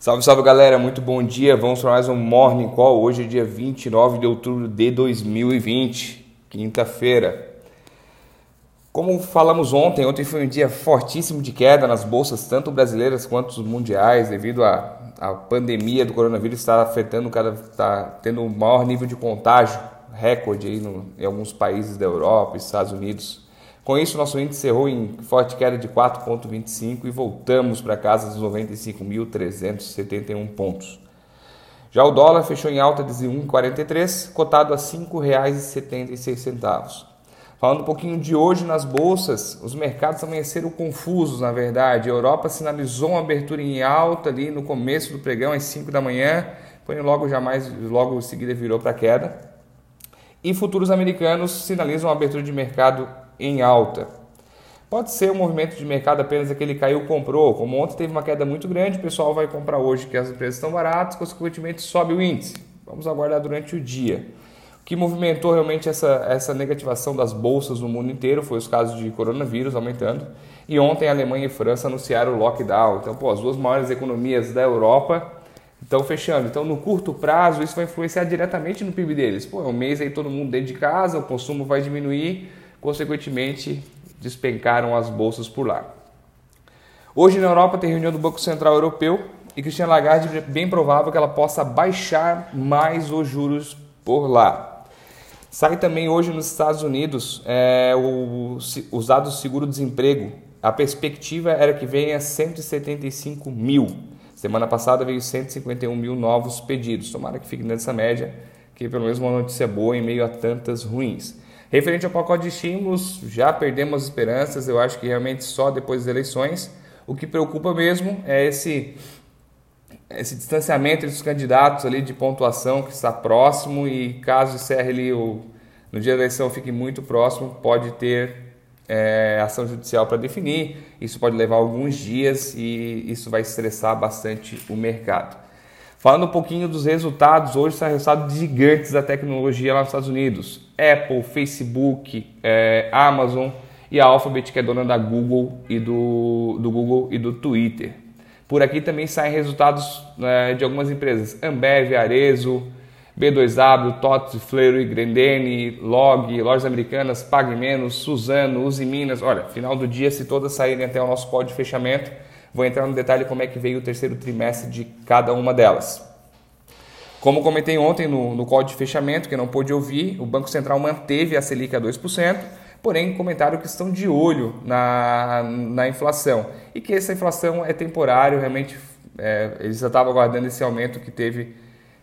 Salve, salve galera, muito bom dia. Vamos para mais um Morning Call. Hoje é dia 29 de outubro de 2020, quinta-feira. Como falamos ontem, ontem foi um dia fortíssimo de queda nas bolsas, tanto brasileiras quanto mundiais, devido à, à pandemia do coronavírus está afetando cada. está tendo o maior nível de contágio, recorde aí no, em alguns países da Europa, Estados Unidos. Com isso, nosso índice cerrou em forte queda de 4,25 e voltamos para casa dos 95.371 pontos. Já o dólar fechou em alta de 1,43, cotado a R$ 5,76. Falando um pouquinho de hoje nas bolsas, os mercados amanheceram confusos, na verdade. A Europa sinalizou uma abertura em alta ali no começo do pregão, às 5 da manhã, porém logo jamais, logo em seguida virou para queda. E futuros americanos sinalizam uma abertura de mercado em alta. Pode ser um movimento de mercado apenas aquele caiu comprou. Como ontem teve uma queda muito grande, o pessoal vai comprar hoje que as empresas estão baratas, consequentemente sobe o índice. Vamos aguardar durante o dia. O que movimentou realmente essa, essa negativação das bolsas no mundo inteiro foi os casos de coronavírus aumentando. E ontem a Alemanha e a França anunciaram o lockdown. Então, pô, as duas maiores economias da Europa estão fechando. Então, no curto prazo, isso vai influenciar diretamente no PIB deles. Pô, é um mês aí todo mundo dentro de casa, o consumo vai diminuir consequentemente despencaram as bolsas por lá. Hoje na Europa tem reunião do Banco Central Europeu e Christiane Lagarde é bem provável que ela possa baixar mais os juros por lá. Sai também hoje nos Estados Unidos é, o, os dados do seguro-desemprego. A perspectiva era que venha 175 mil. Semana passada veio 151 mil novos pedidos. Tomara que fique nessa média, que pelo menos uma notícia boa em meio a tantas ruins. Referente ao pacote de estímulos, já perdemos esperanças, eu acho que realmente só depois das eleições. O que preocupa mesmo é esse, esse distanciamento entre os candidatos ali de pontuação que está próximo e caso encerre ali o, no dia da eleição fique muito próximo, pode ter é, ação judicial para definir. Isso pode levar alguns dias e isso vai estressar bastante o mercado. Falando um pouquinho dos resultados, hoje está resultado de gigantes da tecnologia lá nos Estados Unidos. Apple, Facebook, é, Amazon e a Alphabet, que é dona da Google e do, do Google e do Twitter. Por aqui também saem resultados é, de algumas empresas: Ambev, Arezo, B2W, TOTS, Fleury, Grendene, Log, Lojas Americanas, Pague Menos, Suzano, Use Minas. Olha, final do dia, se todas saírem até o nosso código de fechamento, Vou entrar no detalhe como é que veio o terceiro trimestre de cada uma delas. Como comentei ontem no, no código de fechamento, que não pôde ouvir, o Banco Central manteve a Selic a 2%, porém comentaram que estão de olho na, na inflação e que essa inflação é temporária, realmente é, eles já estavam aguardando esse aumento que teve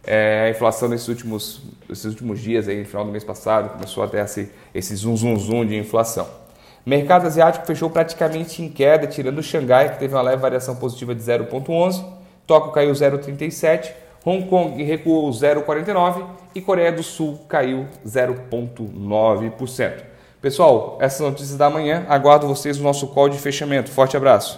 é, a inflação nesses últimos, nesses últimos dias, aí, no final do mês passado, começou até esse, esse zum zum zum de inflação. Mercado asiático fechou praticamente em queda, tirando o Xangai, que teve uma leve variação positiva de 0,11, Tóquio caiu 0,37, Hong Kong recuou 0,49 e Coreia do Sul caiu 0,9%. Pessoal, essas notícias da manhã, aguardo vocês no nosso call de fechamento. Forte abraço!